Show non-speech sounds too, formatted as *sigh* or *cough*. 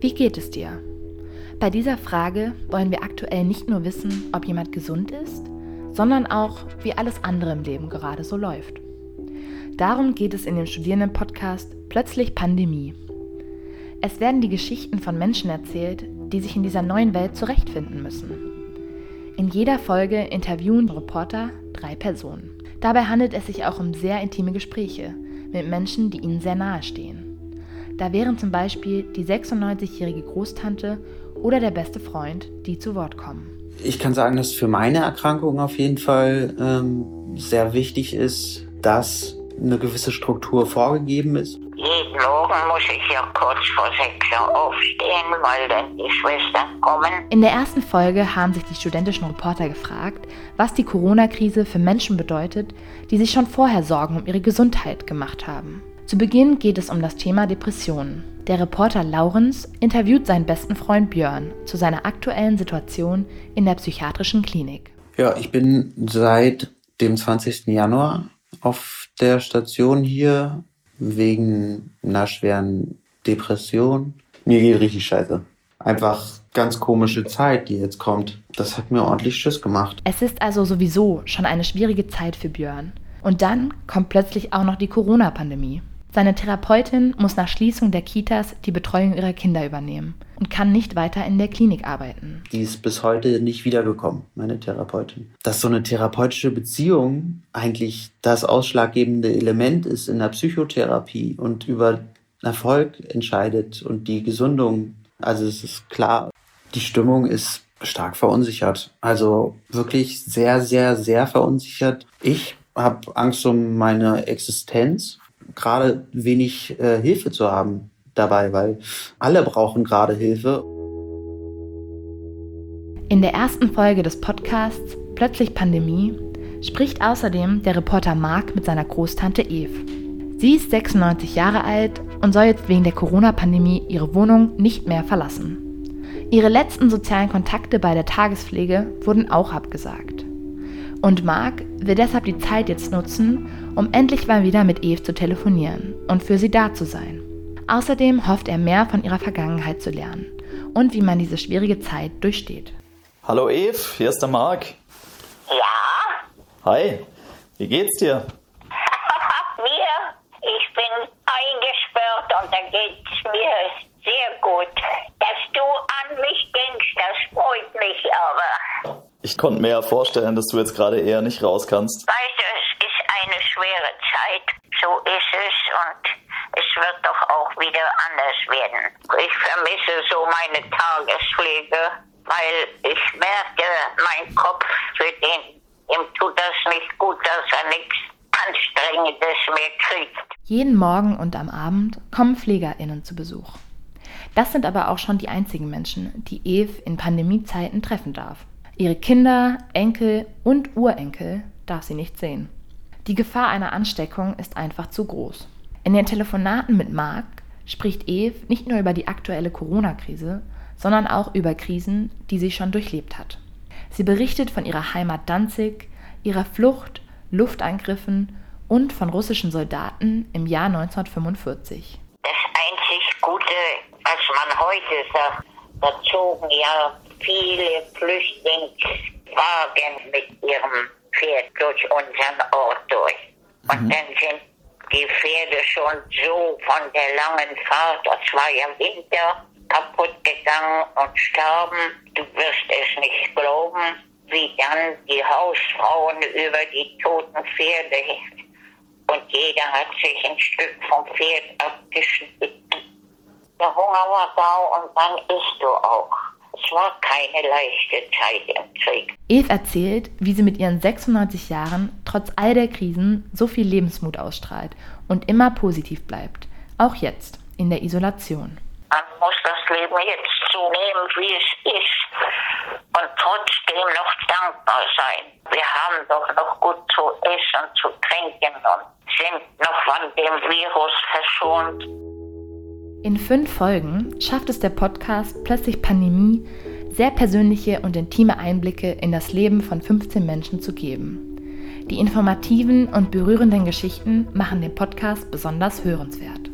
Wie geht es dir? Bei dieser Frage wollen wir aktuell nicht nur wissen, ob jemand gesund ist, sondern auch, wie alles andere im Leben gerade so läuft. Darum geht es in dem Studierenden-Podcast Plötzlich Pandemie. Es werden die Geschichten von Menschen erzählt, die sich in dieser neuen Welt zurechtfinden müssen. In jeder Folge interviewen Reporter drei Personen. Dabei handelt es sich auch um sehr intime Gespräche mit Menschen, die ihnen sehr nahe stehen. Da wären zum Beispiel die 96-jährige Großtante oder der beste Freund, die zu Wort kommen. Ich kann sagen, dass für meine Erkrankung auf jeden Fall ähm, sehr wichtig ist, dass eine gewisse Struktur vorgegeben ist. Jeden Morgen muss ich ja kurz vor sechs Uhr aufstehen, weil dann die Schwestern kommen. In der ersten Folge haben sich die studentischen Reporter gefragt, was die Corona-Krise für Menschen bedeutet, die sich schon vorher Sorgen um ihre Gesundheit gemacht haben. Zu Beginn geht es um das Thema Depressionen. Der Reporter Laurens interviewt seinen besten Freund Björn zu seiner aktuellen Situation in der psychiatrischen Klinik. Ja, ich bin seit dem 20. Januar auf der Station hier wegen einer schweren Depression. Mir geht richtig scheiße. Einfach ganz komische Zeit, die jetzt kommt. Das hat mir ordentlich Schiss gemacht. Es ist also sowieso schon eine schwierige Zeit für Björn. Und dann kommt plötzlich auch noch die Corona-Pandemie. Seine Therapeutin muss nach Schließung der Kitas die Betreuung ihrer Kinder übernehmen und kann nicht weiter in der Klinik arbeiten. Die ist bis heute nicht wiedergekommen, meine Therapeutin. Dass so eine therapeutische Beziehung eigentlich das ausschlaggebende Element ist in der Psychotherapie und über Erfolg entscheidet und die Gesundung. Also es ist klar, die Stimmung ist stark verunsichert. Also wirklich sehr, sehr, sehr verunsichert. Ich habe Angst um meine Existenz gerade wenig äh, Hilfe zu haben dabei, weil alle brauchen gerade Hilfe. In der ersten Folge des Podcasts Plötzlich Pandemie spricht außerdem der Reporter Marc mit seiner Großtante Eve. Sie ist 96 Jahre alt und soll jetzt wegen der Corona-Pandemie ihre Wohnung nicht mehr verlassen. Ihre letzten sozialen Kontakte bei der Tagespflege wurden auch abgesagt. Und Marc will deshalb die Zeit jetzt nutzen, um endlich mal wieder mit Eve zu telefonieren und für sie da zu sein. Außerdem hofft er mehr von ihrer Vergangenheit zu lernen und wie man diese schwierige Zeit durchsteht. Hallo Eve, hier ist der Marc. Ja? Hi, wie geht's dir? *laughs* mir? Ich bin eingesperrt und da geht's mir sehr gut. Dass du an mich denkst, das freut mich aber. Ich konnte mir ja vorstellen, dass du jetzt gerade eher nicht raus kannst. Weißt du, es ist eine schwere Zeit. So ist es und es wird doch auch wieder anders werden. Ich vermisse so meine Tagespflege, weil ich merke, mein Kopf für den, ihm tut das nicht gut, dass er nichts Anstrengendes mehr kriegt. Jeden Morgen und am Abend kommen PflegerInnen zu Besuch. Das sind aber auch schon die einzigen Menschen, die Eve in Pandemiezeiten treffen darf. Ihre Kinder, Enkel und Urenkel darf sie nicht sehen. Die Gefahr einer Ansteckung ist einfach zu groß. In den Telefonaten mit Marc spricht Eve nicht nur über die aktuelle Corona-Krise, sondern auch über Krisen, die sie schon durchlebt hat. Sie berichtet von ihrer Heimat Danzig, ihrer Flucht, Luftangriffen und von russischen Soldaten im Jahr 1945. Das einzig Gute, was man heute sagt, da zogen ja viele Flüchtlingswagen mit ihrem Pferd durch unseren Ort durch. Und mhm. dann sind die Pferde schon so von der langen Fahrt, das war ja Winter, kaputt gegangen und starben. Du wirst es nicht glauben, wie dann die Hausfrauen über die toten Pferde und jeder hat sich ein Stück vom Pferd abgeschnitten. Der Hunger war da und dann isst du auch. Es war keine leichte Zeit im Krieg. Eve erzählt, wie sie mit ihren 96 Jahren trotz all der Krisen so viel Lebensmut ausstrahlt und immer positiv bleibt. Auch jetzt, in der Isolation. Man muss das Leben jetzt so nehmen, wie es ist und trotzdem noch dankbar sein. Wir haben doch noch gut zu essen, zu trinken und sind noch von dem Virus verschont. In fünf Folgen schafft es der Podcast Plötzlich Pandemie, sehr persönliche und intime Einblicke in das Leben von 15 Menschen zu geben. Die informativen und berührenden Geschichten machen den Podcast besonders hörenswert.